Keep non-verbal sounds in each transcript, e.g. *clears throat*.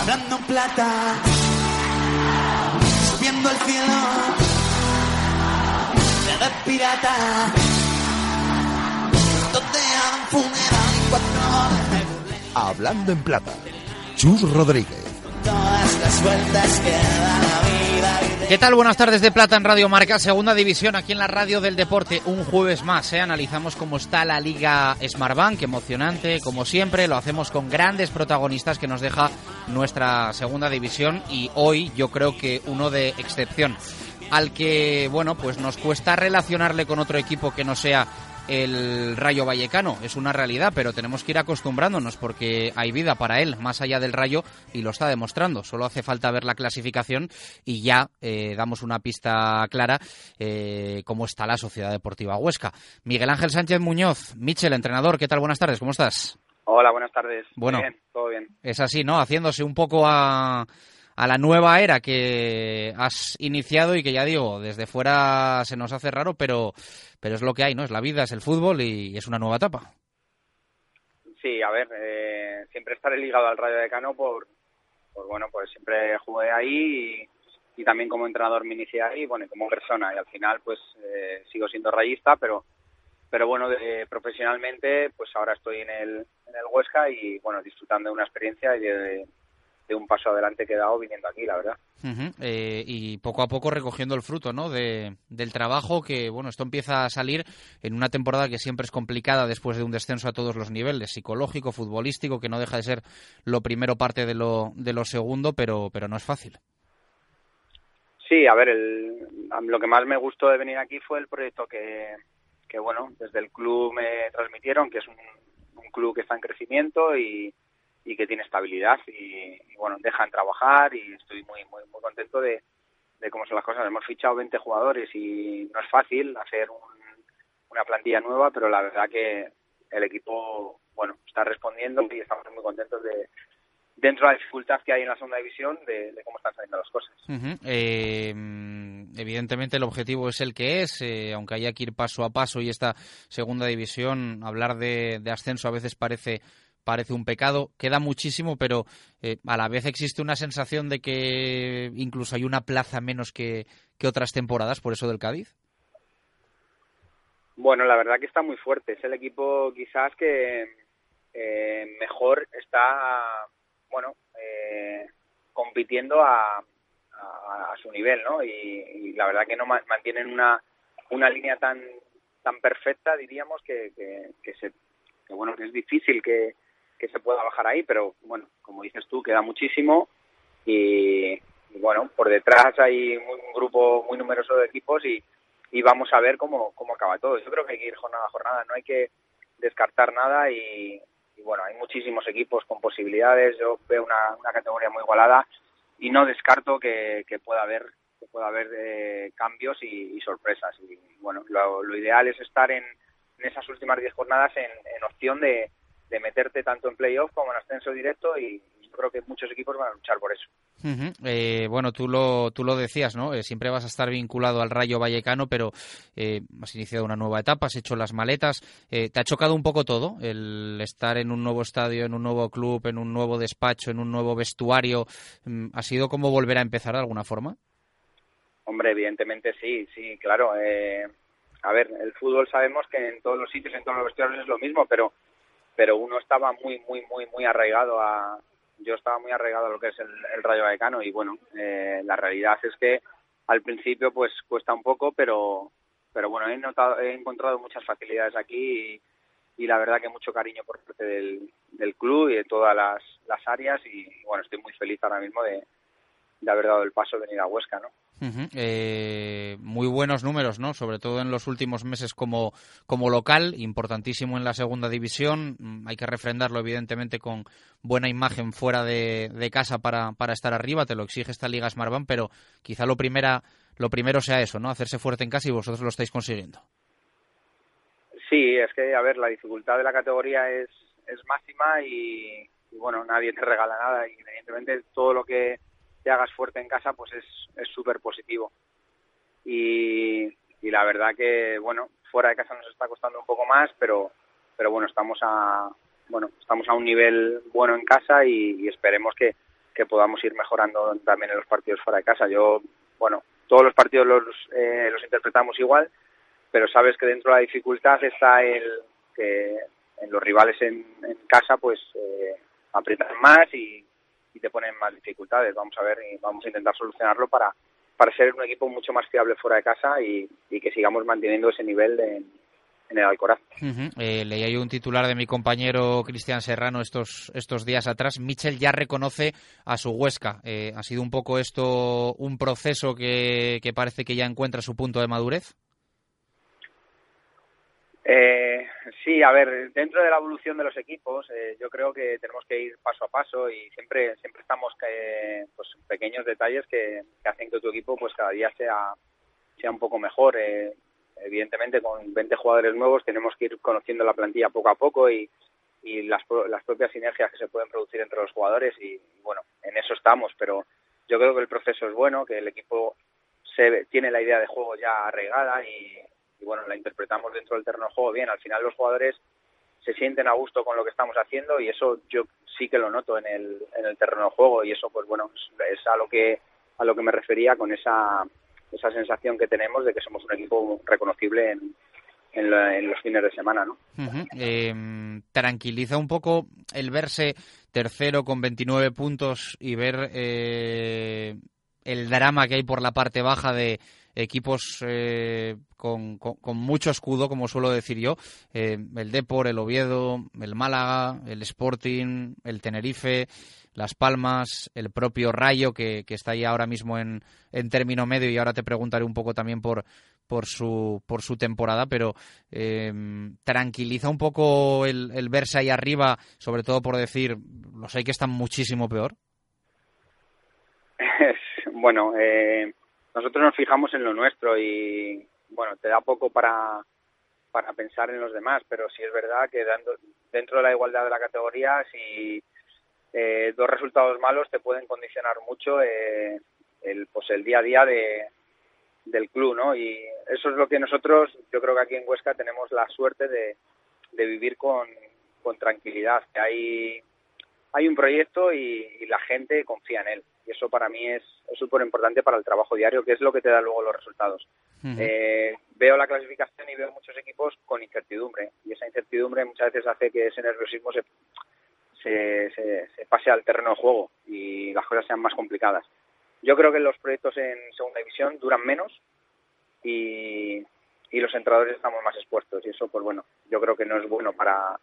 Hablando en plata, subiendo el cielo, de pirata, donde hagan funeral y cuatro de Hablando en plata, Chus Rodríguez. todas las vueltas que da la vida. ¿Qué tal? Buenas tardes de Plata en Radio Marca, segunda división aquí en la radio del deporte. Un jueves más, ¿eh? analizamos cómo está la Liga Smartbank, emocionante, como siempre, lo hacemos con grandes protagonistas que nos deja nuestra segunda división y hoy yo creo que uno de excepción al que, bueno, pues nos cuesta relacionarle con otro equipo que no sea el Rayo Vallecano. Es una realidad, pero tenemos que ir acostumbrándonos porque hay vida para él, más allá del Rayo, y lo está demostrando. Solo hace falta ver la clasificación y ya eh, damos una pista clara eh, cómo está la Sociedad Deportiva Huesca. Miguel Ángel Sánchez Muñoz, Michel, entrenador, ¿qué tal? Buenas tardes, ¿cómo estás? Hola, buenas tardes. Bueno. Bien, todo bien. Es así, ¿no? Haciéndose un poco a, a la nueva era que has iniciado y que ya digo, desde fuera se nos hace raro, pero, pero es lo que hay, ¿no? Es la vida, es el fútbol y es una nueva etapa. Sí, a ver, eh, siempre estaré ligado al Rayo Decano por, por bueno, pues siempre jugué ahí y, y también como entrenador me inicié ahí, bueno, y como persona y al final pues eh, sigo siendo rayista, pero pero bueno, de- profesionalmente pues ahora estoy en el, en el Huesca y bueno, disfrutando de una experiencia y de, de un paso adelante que he dado viniendo aquí, la verdad. Eh, y poco a poco recogiendo el fruto ¿no? de, del trabajo que bueno esto empieza a salir en una temporada que siempre es complicada después de un descenso a todos los niveles psicológico futbolístico que no deja de ser lo primero parte de lo, de lo segundo pero pero no es fácil Sí, a ver, el, lo que más me gustó de venir aquí fue el proyecto que, que bueno, desde el club me transmitieron, que es un, un club que está en crecimiento y, y que tiene estabilidad y, bueno, dejan trabajar y estoy muy, muy, muy contento de, cómo son las cosas. Hemos fichado 20 jugadores y no es fácil hacer un- una plantilla nueva, pero la verdad que el equipo, bueno, está respondiendo y estamos muy contentos de, dentro de la dificultad que hay en la segunda división, de, cómo están saliendo las cosas. Eh, evidentemente el objetivo es el que es, eh, aunque haya que ir paso a paso y esta segunda división, hablar de ascenso a veces parece parece un pecado, queda muchísimo, pero eh, a la vez existe una sensación de que incluso hay una plaza menos que, que otras temporadas, por eso del Cádiz. Bueno, la verdad que está muy fuerte. Es el equipo quizás que eh, mejor está, bueno, eh, compitiendo a, a- su nivel, ¿no? Y, la verdad que no ma- mantienen una, una línea tan tan perfecta, diríamos, que, que, que se, que bueno, que es difícil que, que se pueda bajar ahí, pero bueno, como dices tú, queda muchísimo. Y, bueno, por detrás hay un grupo muy numeroso de equipos y, vamos a ver cómo, cómo acaba todo. Yo creo que hay que ir jornada a jornada, no hay que descartar nada y, y bueno, hay muchísimos equipos con posibilidades, yo veo una, una categoría muy igualada y no descarto que, que pueda haber que pueda haber eh, cambios y, y sorpresas. Y bueno, lo, lo ideal es estar en, en esas últimas 10 jornadas en, en opción de, de meterte tanto en playoff como en ascenso directo y yo creo que muchos equipos van a luchar por eso. Eh, bueno, tú lo, tú lo decías, ¿no? Eh, siempre vas a estar vinculado al Rayo Vallecano, pero eh, has iniciado una nueva etapa, has hecho las maletas. Eh, ¿Te ha chocado un poco todo? El estar en un nuevo estadio, en un nuevo club, en un nuevo despacho, en un nuevo vestuario. Mm, ¿Ha sido como volver a empezar de alguna forma? Hombre, evidentemente sí, sí, claro. Eh, a ver, el fútbol sabemos que en todos los sitios, en todos los vestuarios es lo mismo, pero pero uno estaba muy, muy, muy, muy arraigado a... Yo estaba muy arraigado a lo que es el, el Rayo Vallecano y bueno, eh, la realidad es que al principio pues cuesta un poco, pero pero bueno, he, notado, he encontrado muchas facilidades aquí y, la verdad que mucho cariño por parte del, del club y de todas las, las áreas y bueno, estoy muy feliz ahora mismo de, de haber dado el paso de venir a Huesca, ¿no? Ujú. Eh, muy buenos números, ¿no? Sobre todo en los últimos meses como, como local, importantísimo en la segunda división. Mm, Hay que refrendarlo, evidentemente, con buena imagen fuera de, de casa para, para estar arriba. Te lo exige esta Liga Smartbank, pero quizá lo, primera, lo primero sea eso, ¿no? Hacerse fuerte en casa y vosotros lo estáis consiguiendo. Sí, es que, a ver, la dificultad de la categoría es, es máxima y, y, bueno, nadie te regala nada y evidentemente todo lo que te hagas fuerte en casa pues es es súper positivo. Y, y la verdad que, bueno, fuera de casa nos está costando un poco más, pero pero bueno, estamos a, bueno, estamos a un nivel bueno en casa y, esperemos que, que, podamos ir mejorando también en los partidos fuera de casa. Yo, bueno, todos los partidos los, eh, los interpretamos igual, pero sabes que dentro de la dificultad está el que en los rivales en, en casa pues eh, aprietan más y, y te ponen más dificultades. Vamos a ver y vamos a intentar solucionarlo para, para ser un equipo mucho más fiable fuera de casa y, que sigamos manteniendo ese nivel en el Alcoraz. Eh, leía yo un titular de mi compañero Cristian Serrano estos, estos días atrás. Michel ya reconoce a su Huesca. Eh, ¿Ha sido un poco esto un proceso que, que parece que ya encuentra su punto de madurez? Eh, sí, a ver, dentro de la evolución de los equipos, eh, yo creo que tenemos que ir paso a paso y siempre siempre estamos eh, pues pequeños detalles que, hacen que tu equipo pues cada día sea sea un poco mejor. Eh, evidentemente, con 20 jugadores nuevos tenemos que ir conociendo la plantilla poco a poco y, y las, las propias sinergias que se pueden producir entre los jugadores y bueno, en eso estamos, pero yo creo que el proceso es bueno, que el equipo se, tiene la idea de juego ya arraigada y, y bueno, la interpretamos dentro del terreno de juego bien. Al final los jugadores se sienten a gusto con lo que estamos haciendo y eso yo sí que lo noto en el, en el terreno de juego y eso pues bueno, es, a lo que a lo que me refería con esa esa sensación que tenemos de que somos un equipo reconocible en, en, los fines de semana, ¿no? Em, tranquiliza un poco el verse tercero con 29 puntos y ver eh, el drama que hay por la parte baja de equipos eh, con, mucho escudo, como suelo decir yo, eh, el Depor, el Oviedo, el Málaga, el Sporting, el Tenerife, Las Palmas, el propio Rayo, que, está ahí ahora mismo en, en término medio, y ahora te preguntaré un poco también por, por su, por su temporada, pero eh, tranquiliza un poco el, el, verse ahí arriba, sobre todo por decir, los hay que están muchísimo peor. *laughs* bueno, eh, nosotros nos fijamos en lo nuestro y bueno, te da poco para, para pensar en los demás, pero sí es verdad que dando, dentro de la igualdad de la categoría, si eh, dos resultados malos te pueden condicionar mucho eh, el, pues el día a día de, del club, ¿no? Y eso es lo que nosotros, yo creo que aquí en Huesca tenemos la suerte de, de vivir con, con tranquilidad, que hay, hay un proyecto y, y la gente confía en él y eso para mí es súper importante para el trabajo diario, que es lo que te da luego los resultados. eh, veo la clasificación y veo muchos equipos con incertidumbre y esa incertidumbre muchas veces hace que ese nerviosismo se, se, se, pase al terreno de juego y las cosas sean más complicadas. Yo creo que los proyectos en segunda división duran menos y, y los entrenadores estamos más expuestos y eso pues bueno, yo creo que no es bueno para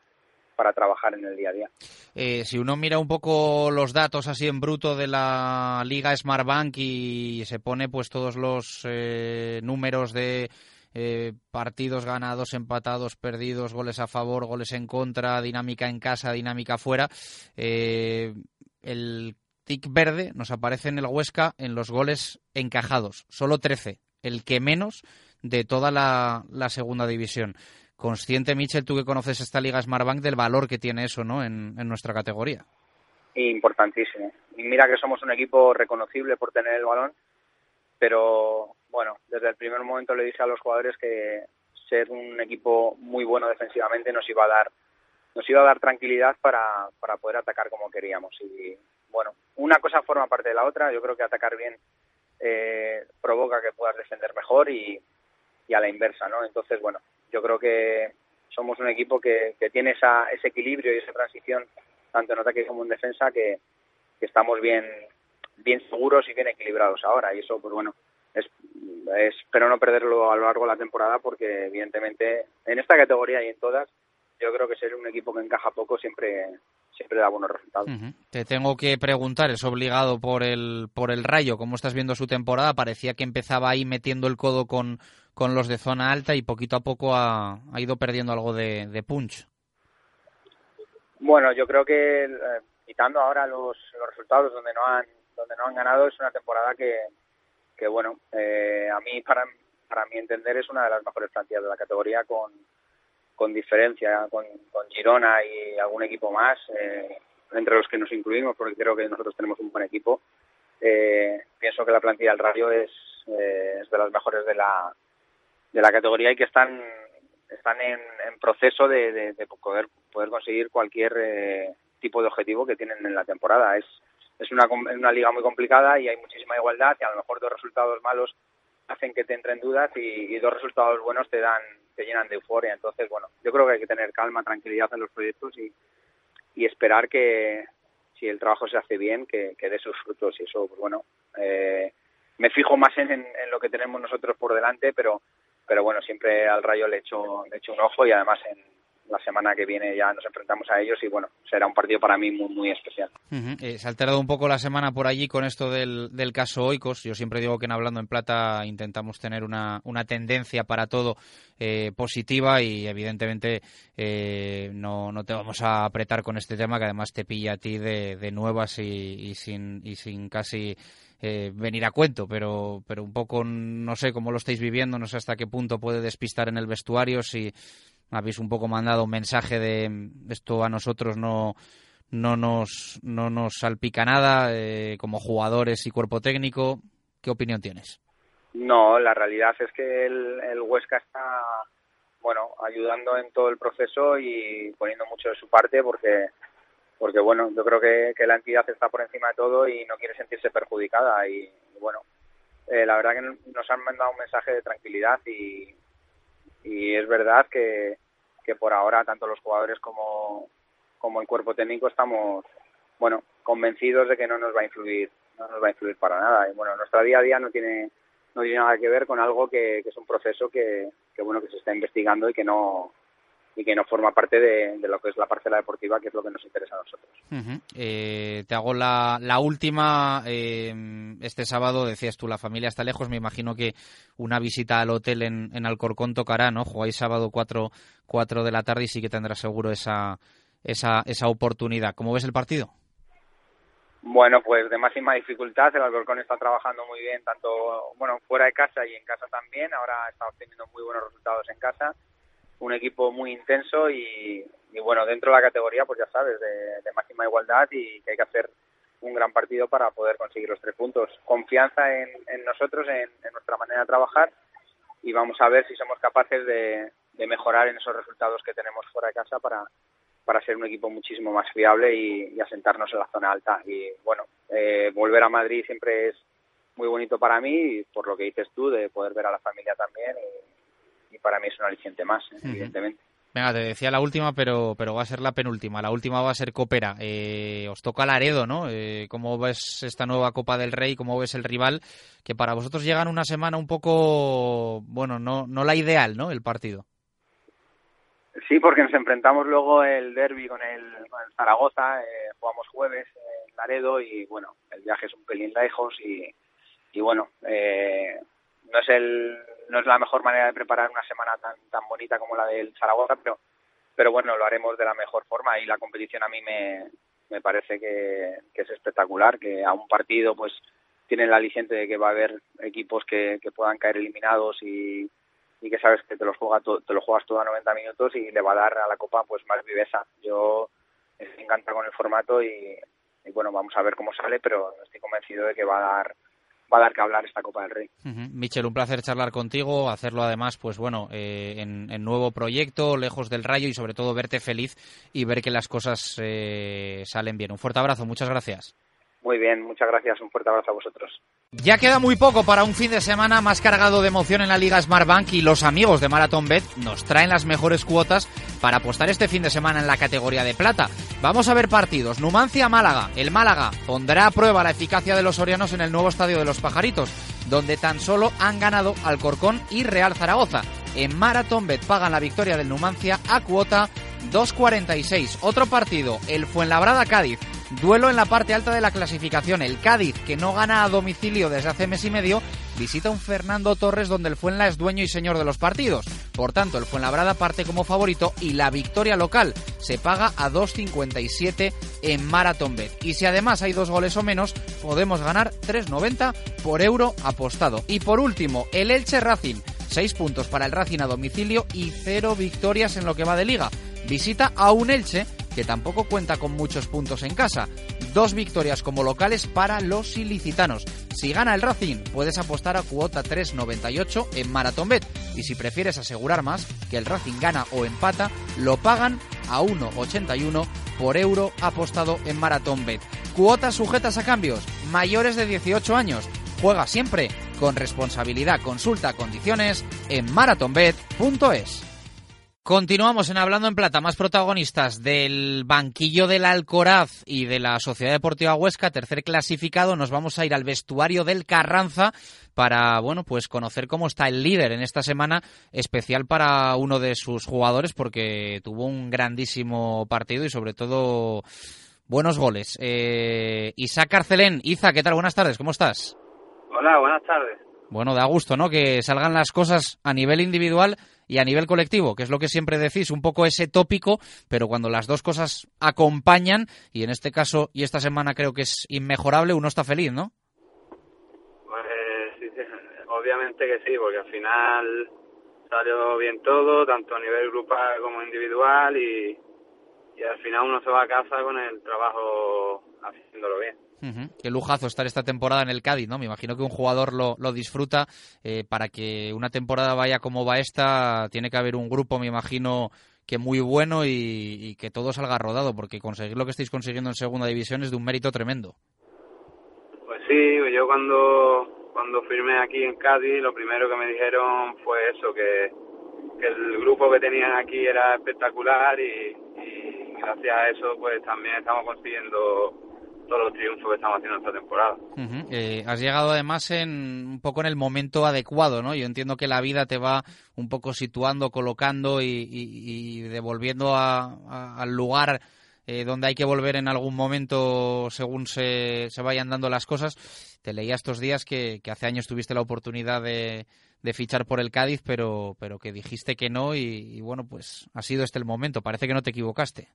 para trabajar en el día a día. Eh, si uno mira un poco los datos así en bruto de la Liga Smartbank y se pone pues todos los eh, números de eh, partidos ganados, empatados, perdidos, goles a favor, goles en contra, dinámica en casa, dinámica fuera, el tic verde nos aparece en el Huesca en los goles encajados, solo 13, el que menos de toda la segunda división consciente, Michel, tú que conoces esta Liga Smartbank, del valor que tiene eso ¿no? en, nuestra categoría. Importantísimo. Y mira que somos un equipo reconocible por tener el balón, pero bueno, desde el primer momento le dije a los jugadores que ser un equipo muy bueno defensivamente nos iba a dar nos iba a dar tranquilidad para, para poder atacar como queríamos. Y bueno, una cosa forma parte de la otra. Yo creo que atacar bien eh, provoca que puedas defender mejor y, y a la inversa, ¿no? Entonces, bueno, yo creo que somos un equipo que, que tiene esa, ese equilibrio y esa transición tanto en ataque como en defensa que, que estamos bien bien seguros y bien equilibrados ahora y eso pues bueno es, espero no perderlo a lo largo de la temporada porque evidentemente en esta categoría y en todas yo creo que ser un equipo que encaja poco siempre siempre da buenos resultados. Te tengo que preguntar, es obligado por el por el Rayo, ¿cómo estás viendo su temporada? Parecía que empezaba ahí metiendo el codo con, con los de zona alta y poquito a poco ha, ido perdiendo algo de, punch. Bueno, yo creo que eh, quitando ahora los, los resultados donde no han donde no han ganado es una temporada que, que bueno, eh, a mí para para mi entender es una de las mejores plantillas de la categoría con con diferencia con, con Girona y algún equipo más, eh, entre los que nos incluimos, porque creo que nosotros tenemos un buen equipo. Eh, pienso que la plantilla del Radio es, eh, es de las mejores de la, de la categoría y que están están en, proceso de, poder, poder conseguir cualquier eh, tipo de objetivo que tienen en la temporada. Es, es una, una liga muy complicada y hay muchísima igualdad y a lo mejor dos resultados malos hacen que te entren dudas y, dos resultados buenos te dan te llenan de euforia. Entonces, bueno, yo creo que hay que tener calma, tranquilidad en los proyectos y, y esperar que si el trabajo se hace bien, que, que dé sus frutos. Y eso, pues bueno, eh, me fijo más en, en, lo que tenemos nosotros por delante, pero pero bueno, siempre al Rayo le echo, le echo un ojo y además en, la semana que viene ya nos enfrentamos a ellos y bueno, será un partido para mí muy, muy especial. Eh, se ha alterado un poco la semana por allí con esto del, del caso Oikos. Yo siempre digo que en Hablando en Plata intentamos tener una, una tendencia para todo eh, positiva y evidentemente eh, no, no te vamos a apretar con este tema que además te pilla a ti de, de nuevas y, y, sin, y sin casi... venir a cuento, pero, pero un poco no sé cómo lo estáis viviendo, no sé hasta qué punto puede despistar en el vestuario, si, habéis un poco mandado un mensaje de esto a nosotros no no nos no nos salpica nada eh, como jugadores y cuerpo técnico qué opinión tienes no la realidad es que el, el Huesca está bueno ayudando en todo el proceso y poniendo mucho de su parte porque porque bueno yo creo que, que la entidad está por encima de todo y no quiere sentirse perjudicada. Y, bueno eh, la verdad que nos han mandado un mensaje de tranquilidad y, y es verdad que, que por ahora tanto los jugadores como, como el cuerpo técnico estamos bueno convencidos de que no nos va a influir no nos va a influir para nada. Y bueno nuestra día a día no tiene no tiene nada que ver con algo que, que es un proceso que, que bueno que se está investigando y que no y que no forma parte de, lo que es la parcela deportiva, que es lo que nos interesa a nosotros. Eh, te hago la, la última. Eh, este sábado, decías tú, la familia está lejos. Me imagino que una visita al hotel en, en Alcorcón tocará, ¿no? Jugáis sábado 4, 4 de la tarde y sí que tendrás seguro esa, esa, esa oportunidad. ¿Cómo ves el partido? Bueno, pues de máxima dificultad. El Alcorcón está trabajando muy bien, tanto bueno fuera de casa y en casa también. Ahora está obteniendo muy buenos resultados en casa un equipo muy intenso y, bueno, dentro de la categoría, pues ya sabes, de, máxima igualdad y que hay que hacer un gran partido para poder conseguir los tres puntos. Confianza en, nosotros, en, nuestra manera de trabajar y vamos a ver si somos capaces de, mejorar en esos resultados que tenemos fuera de casa para, para ser un equipo muchísimo más fiable y, asentarnos en la zona alta. Y bueno, eh, volver a Madrid siempre es muy bonito para mí, y por lo que dices tú, de poder ver a la familia también. Y, y para mí es un aliciente más, ¿eh? evidentemente. Venga, te decía la última, pero, pero va a ser la penúltima. La última va a ser Copera. Eh, os toca Laredo, ¿no? Eh, ¿Cómo ves esta nueva Copa del Rey? ¿Cómo ves el rival? Que para vosotros llega en una semana un poco, bueno, no, no la ideal, ¿no? El partido. Sí, porque nos enfrentamos luego el derby con el, Zaragoza, eh, jugamos jueves en Laredo y bueno, el viaje es un pelín lejos y, y bueno, eh, no es el no es la mejor manera de preparar una semana tan tan bonita como la del Zaragoza, pero pero bueno, lo haremos de la mejor forma y la competición a mí me, me parece que, es espectacular, que a un partido pues tienen la aliciente de que va a haber equipos que, que puedan caer eliminados y, y que sabes que te los, juega te lo juegas todo a 90 minutos y le va a dar a la Copa pues más viveza. Yo estoy encantado con el formato y, y bueno, vamos a ver cómo sale, pero estoy convencido de que va a dar va a dar que hablar esta Copa del Rey. Michel, un placer charlar contigo, hacerlo además, pues bueno, eh, en, nuevo proyecto, lejos del rayo y sobre todo verte feliz y ver que las cosas eh, salen bien. Un fuerte abrazo, muchas gracias. Muy bien, muchas gracias, un fuerte abrazo a vosotros. Ya queda muy poco para un fin de semana más cargado de emoción en la Liga Smartbank y los amigos de Marathon Bet nos traen las mejores cuotas para apostar este fin de semana en la categoría de plata. Vamos a ver partidos. Numancia-Málaga. El Málaga pondrá a prueba la eficacia de los sorianos en el nuevo estadio de los Pajaritos, donde tan solo han ganado Alcorcón y Real Zaragoza. En Marathon Bet pagan la victoria del Numancia a cuota 2.46. Otro partido, el Fuenlabrada-Cádiz. Duelo en la parte alta de la clasificación. El Cádiz, que no gana a domicilio desde hace mes y medio, visita un Fernando Torres donde el Fuenla es dueño y señor de los partidos. Por tanto, el Fuenlabrada parte como favorito y la victoria local se paga a 2.57 en Marathon Bet. Y si además hay dos goles o menos, podemos ganar 3.90 por euro apostado. Y por último, el Elche Racing. 6 puntos para el Racing a domicilio y 0 victorias en lo que va de liga. Visita a un Elche que tampoco cuenta con muchos puntos en casa. Dos victorias como locales para los ilicitanos. Si gana el Racing, puedes apostar a cuota 3.98 en MarathonBet. Y si prefieres asegurar más, que el Racing gana o empata, lo pagan a 1,81 por euro apostado en MarathonBet. Cuotas sujetas a cambios, mayores de 18 años. Juega siempre con responsabilidad. Consulta condiciones en marathonbet.es. Continuamos en Hablando en Plata, más protagonistas del banquillo del Alcoraz y de la Sociedad Deportiva Huesca, tercer clasificado. Nos vamos a ir al vestuario del Carranza para, bueno, pues conocer cómo está el líder en esta semana, especial para uno de sus jugadores porque tuvo un grandísimo partido y sobre todo buenos goles. Eh, Isaac Arcelén, Isa, ¿qué tal? Buenas tardes, ¿cómo estás? Hola, buenas tardes. Bueno, da gusto, ¿no? Que salgan las cosas a nivel individual y a nivel colectivo, que es lo que siempre decís, un poco ese tópico, pero cuando las dos cosas acompañan, y en este caso y esta semana creo que es inmejorable, uno está feliz, ¿no? Pues sí, obviamente que sí, porque al final salió bien todo, tanto a nivel grupal como individual, y, y al final uno se va a casa con el trabajo haciéndolo bien. Qué lujazo estar esta temporada en el Cádiz, ¿no? Me imagino que un jugador lo, lo disfruta. Eh, para que una temporada vaya como va esta, tiene que haber un grupo, me imagino, que muy bueno y, que todo salga rodado, porque conseguir lo que estáis consiguiendo en segunda división es de un mérito tremendo. Pues sí, yo cuando, cuando firmé aquí en Cádiz, lo primero que me dijeron fue eso, que, el grupo que tenían aquí era espectacular y gracias a eso pues también estamos consiguiendo todos los triunfos que estamos haciendo esta temporada. eh, has llegado además en un poco en el momento adecuado, ¿no? Yo entiendo que la vida te va un poco situando, colocando y, devolviendo al lugar eh, donde hay que volver en algún momento según se, se, vayan dando las cosas. Te leía estos días que, hace años tuviste la oportunidad de, fichar por el Cádiz, pero, pero que dijiste que no y bueno, pues ha sido este el momento. Parece que no te equivocaste.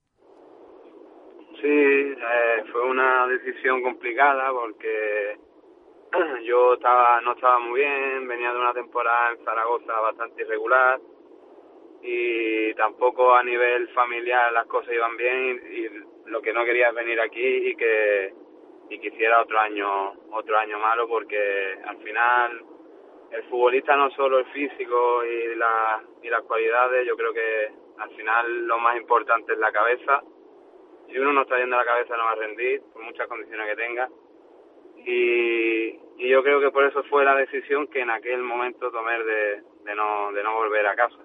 Sí, eh, fue una decisión complicada porque *clears throat* yo estaba no estaba muy bien, venía de una temporada en Zaragoza bastante irregular y tampoco a nivel familiar las cosas iban bien y, lo que no quería es venir aquí y que y quisiera otro año otro año malo porque al final el futbolista no solo el físico y la y las cualidades yo creo que al final lo más importante es la cabeza si uno no está yendo la cabeza no va a rendir, por muchas condiciones que tenga. Y, y yo creo que por eso fue la decisión que en aquel momento tomé de, de, no, de no volver a casa.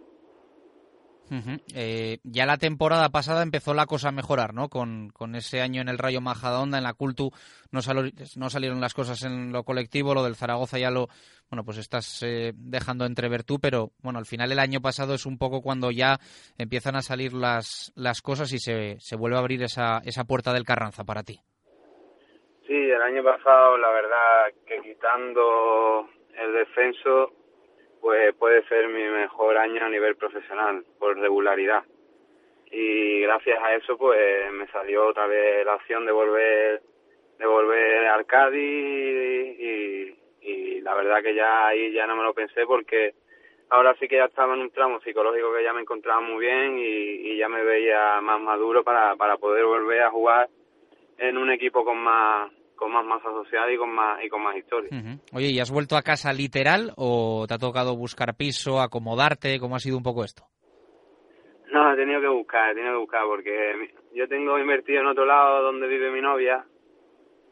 Eh, ya la temporada pasada empezó la cosa a mejorar, ¿no? Con, con ese año en el Rayo Majadahonda, en la Cultu, no, sal, no, salieron las cosas en lo colectivo, lo del Zaragoza ya lo, bueno, pues estás eh, dejando entrever tú, pero bueno, al final el año pasado es un poco cuando ya empiezan a salir las, las cosas y se, se vuelve a abrir esa, esa puerta del Carranza para ti. Sí, el año pasado la verdad que quitando el descenso pues puede ser mi mejor año a nivel profesional por regularidad. Y gracias a eso pues me salió otra vez la opción de volver de volver al Cádiz y, y la verdad que ya ahí ya no me lo pensé porque ahora sí que ya estaba en un tramo psicológico que ya me encontraba muy bien y, y ya me veía más maduro para, para poder volver a jugar en un equipo con más con más masa social y con más y con más historia. Uh -huh. Oye, ¿y has vuelto a casa literal o te ha tocado buscar piso, acomodarte? ¿Cómo ha sido un poco esto? No, he tenido que buscar, he tenido que buscar porque yo tengo invertido en otro lado donde vive mi novia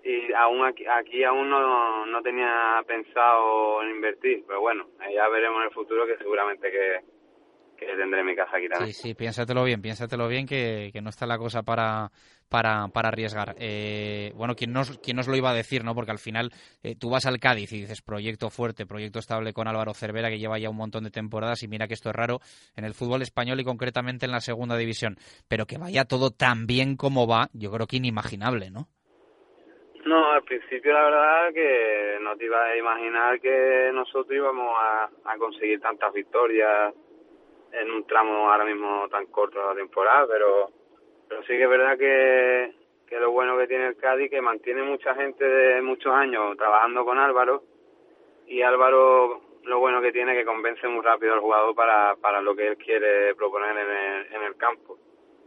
y aún aquí, aquí aún no, no tenía pensado en invertir, pero bueno, ya veremos en el futuro que seguramente que, que tendré mi casa aquí también. Sí, sí, piénsatelo bien, piénsatelo bien que, que no está la cosa para, para, para arriesgar. Eh, bueno, ¿quién nos, ¿quién nos lo iba a decir, no? Porque al final eh, tú vas al Cádiz y dices proyecto fuerte, proyecto estable con Álvaro Cervera, que lleva ya un montón de temporadas y mira que esto es raro en el fútbol español y concretamente en la segunda división. Pero que vaya todo tan bien como va, yo creo que inimaginable, ¿no? No, al principio la verdad que no te iba a imaginar que nosotros íbamos a, a conseguir tantas victorias en un tramo ahora mismo tan corto de la temporada, pero pero sí que es verdad que, que lo bueno que tiene el Cádiz que mantiene mucha gente de muchos años trabajando con Álvaro y Álvaro lo bueno que tiene que convence muy rápido al jugador para, para lo que él quiere proponer en el, en el campo.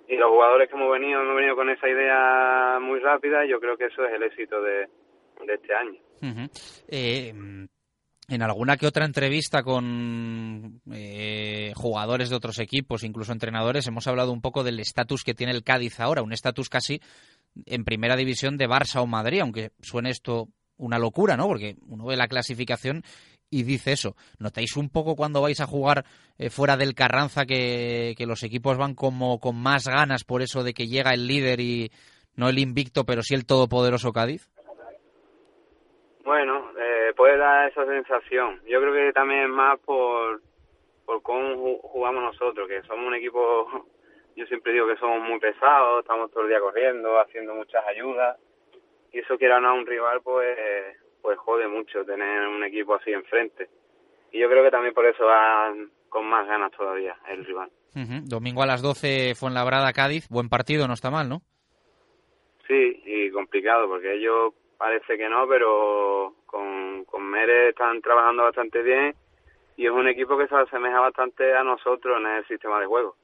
Y los jugadores que hemos venido, hemos venido con esa idea muy rápida y yo creo que eso es el éxito de, de este año. En alguna que otra entrevista con eh, jugadores de otros equipos, incluso entrenadores, hemos hablado un poco del estatus que tiene el Cádiz ahora, un estatus casi en primera división de Barça o Madrid, aunque suene esto una locura, ¿no? Porque uno ve la clasificación y dice eso. ¿Notáis un poco cuando vais a jugar eh, fuera del Carranza que, que, los equipos van como con más ganas por eso de que llega el líder y no el invicto, pero sí el todopoderoso Cádiz? Bueno, eh, puede dar esa sensación. Yo creo que también es más por, por cómo jugamos nosotros, que somos un equipo, *laughs* yo siempre digo que somos muy pesados, estamos todo el día corriendo, haciendo muchas ayudas, y eso que era no un rival, pues pues jode mucho tener un equipo así enfrente. Y yo creo que también por eso va con más ganas todavía el rival. Uh -huh. Domingo a las 12 fue en Labrada, Cádiz. Buen partido, no está mal, ¿no? Sí, y complicado, porque ellos parece que no, pero con, con Mere están trabajando bastante bien y es un equipo que se asemeja bastante a nosotros en el sistema de juego.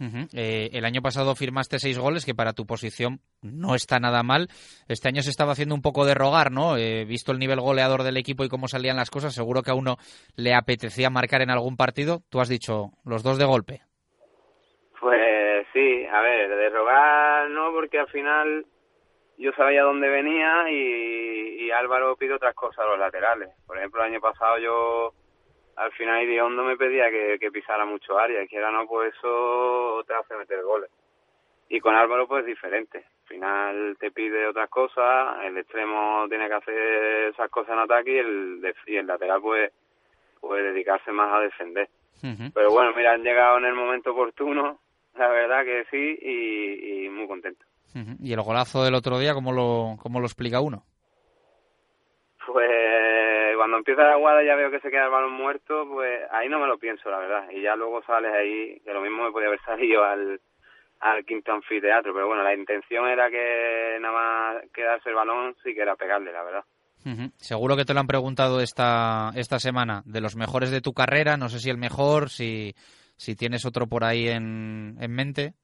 Uh -huh. eh, el año pasado firmaste seis goles, que para tu posición no está nada mal. Este año se estaba haciendo un poco de rogar, ¿no? Eh, visto el nivel goleador del equipo y cómo salían las cosas, seguro que a uno le apetecía marcar en algún partido. Tú has dicho los dos de golpe. Pues sí, a ver, de rogar no, porque al final yo sabía dónde venía y, y Álvaro pide otras cosas a los laterales. Por ejemplo, el año pasado yo al final Iriondo me pedía que, que pisara mucho área, y que era no, pues eso te hace meter goles. Y con Álvaro pues es diferente. Al final te pide otras cosas, el extremo tiene que hacer esas cosas en ataque y el, y el lateral pues puede dedicarse más a defender. Uh -huh. Pero bueno, mira, han llegado en el momento oportuno, la verdad que sí, y, y muy contento. Uh -huh. ¿Y el golazo del otro día, cómo lo, cómo lo explica uno? Pues cuando empieza la guada ya veo que se queda el balón muerto, pues ahí no me lo pienso, la verdad. Y ya luego sales ahí, que lo mismo me podía haber *laughs* salido al, al quinto anfiteatro, pero bueno, la intención era que nada más quedarse el balón, sí que era pegarle, la verdad. Uh -huh. Seguro que te lo han preguntado esta, esta semana, de los mejores de tu carrera, no sé si el mejor, si, si tienes otro por ahí en, en mente.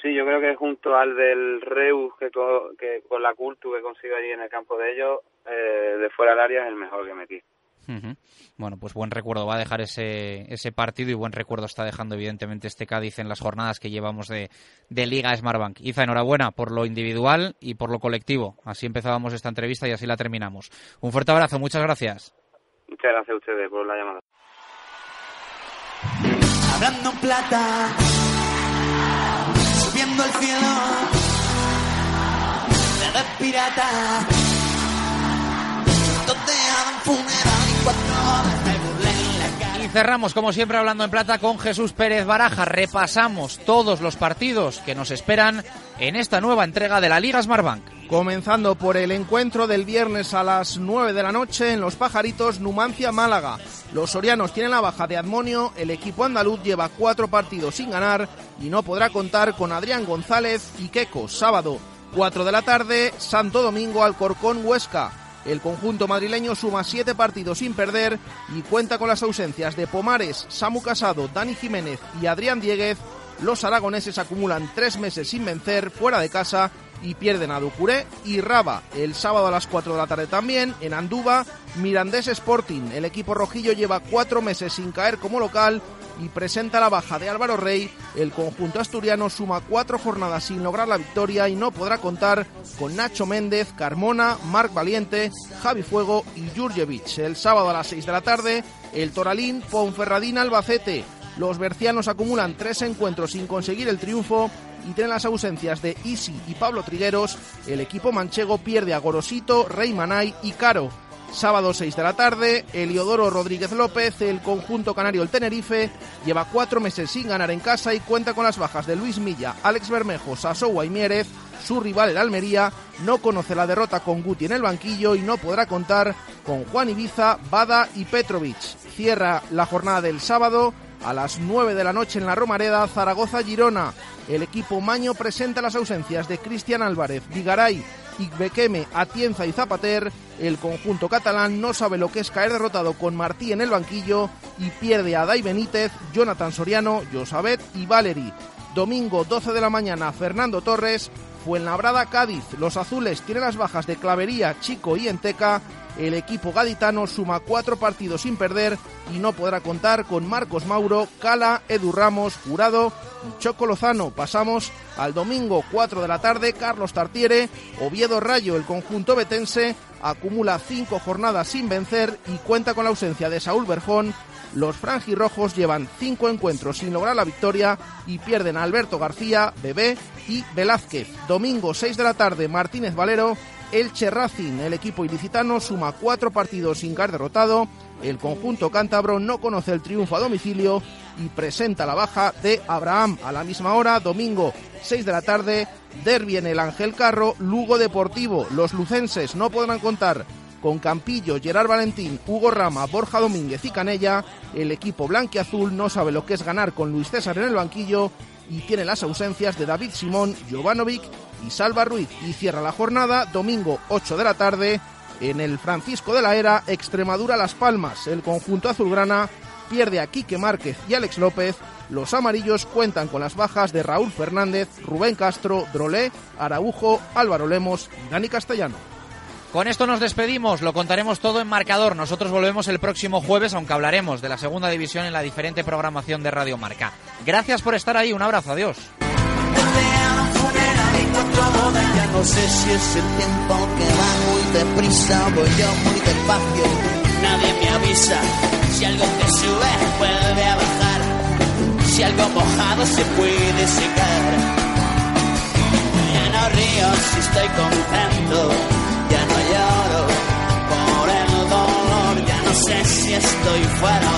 Sí, yo creo que junto al del Reus, que, co que con la Cultu que consigo allí en el campo de ellos, eh, de fuera del área es el mejor que metí. Uh -huh. Bueno, pues buen recuerdo va a dejar ese, ese partido y buen recuerdo está dejando evidentemente este Cádiz en las jornadas que llevamos de, de Liga Smartbank. Iza, enhorabuena por lo individual y por lo colectivo. Así empezábamos esta entrevista y así la terminamos. Un fuerte abrazo, muchas gracias. Muchas gracias a ustedes por la llamada. Hablando en plata, pirata. Y cerramos, como siempre, hablando en plata con Jesús Pérez Baraja. Repasamos todos los partidos que nos esperan en esta nueva entrega de la Liga Smartbank. Comenzando por el encuentro del viernes a las 9 de la noche en Los Pajaritos, Numancia, Málaga. Los sorianos tienen la baja de Admonio, el equipo andaluz lleva cuatro partidos sin ganar y no podrá contar con Adrián González y Queco. Sábado, 4 de la tarde, Santo Domingo, Alcorcón, Huesca. El conjunto madrileño suma siete partidos sin perder y cuenta con las ausencias de Pomares, Samu Casado, Dani Jiménez y Adrián Dieguez. Los aragoneses acumulan tres meses sin vencer fuera de casa y pierden a Ducuré y Raba. El sábado a las 4 de la tarde también, en Anduba, Mirandés Sporting. El equipo rojillo lleva cuatro meses sin caer como local y presenta la baja de Álvaro Rey. El conjunto asturiano suma cuatro jornadas sin lograr la victoria y no podrá contar con Nacho Méndez, Carmona, Marc Valiente, Javi Fuego y Jurjevic. El sábado a las 6 de la tarde, el Toralín, Ponferradín, Albacete. Los bercianos acumulan tres encuentros sin conseguir el triunfo y tienen las ausencias de Isi y Pablo Trigueros. El equipo manchego pierde a Gorosito, Rey Manay y Caro. Sábado 6 de la tarde, Eliodoro Rodríguez López, el conjunto canario el Tenerife, lleva cuatro meses sin ganar en casa y cuenta con las bajas de Luis Milla, Alex Bermejo, Sasowa y Mieres. Su rival, el Almería, no conoce la derrota con Guti en el banquillo y no podrá contar con Juan Ibiza, Bada y Petrovic. Cierra la jornada del sábado a las 9 de la noche en la Romareda, Zaragoza-Girona. El equipo Maño presenta las ausencias de Cristian Álvarez, Vigaray, Igbequeme, Atienza y Zapater. El conjunto catalán no sabe lo que es caer derrotado con Martí en el banquillo y pierde a Dai Benítez, Jonathan Soriano, Josabet y Valery. Domingo 12 de la mañana, Fernando Torres, Fuenlabrada Cádiz. Los azules tienen las bajas de Clavería, Chico y Enteca. El equipo gaditano suma cuatro partidos sin perder y no podrá contar con Marcos Mauro, Cala, Edu Ramos, Jurado y Choco Lozano. Pasamos al domingo 4 de la tarde. Carlos Tartiere, Oviedo Rayo, el conjunto betense, acumula cinco jornadas sin vencer y cuenta con la ausencia de Saúl Berjón los franjirrojos llevan cinco encuentros sin lograr la victoria y pierden a Alberto García, Bebé y Velázquez. Domingo 6 de la tarde, Martínez Valero, Elche Racing, el equipo ilicitano, suma cuatro partidos sin caer derrotado. El conjunto cántabro no conoce el triunfo a domicilio y presenta la baja de Abraham. A la misma hora, domingo 6 de la tarde, derbi en el Ángel Carro, Lugo Deportivo. Los lucenses no podrán contar con Campillo, Gerard Valentín, Hugo Rama, Borja Domínguez y Canella, el equipo blanquiazul no sabe lo que es ganar con Luis César en el banquillo y tiene las ausencias de David Simón, Jovanovic y Salva Ruiz. Y cierra la jornada domingo 8 de la tarde en el Francisco de la Era, Extremadura Las Palmas. El conjunto azulgrana pierde a Quique Márquez y Alex López. Los amarillos cuentan con las bajas de Raúl Fernández, Rubén Castro, Drolé, Araujo, Álvaro Lemos y Dani Castellano. Con esto nos despedimos, lo contaremos todo en marcador. Nosotros volvemos el próximo jueves, aunque hablaremos de la segunda división en la diferente programación de Radio Marca. Gracias por estar ahí, un abrazo, adiós. No sé si es el tiempo que va muy deprisa, voy yo muy despacio. Nadie me avisa si algo que sube vuelve a bajar, si algo mojado se puede secar. Ya no río si estoy contento ya no lloro por el dolor, ya no sé si estoy fuera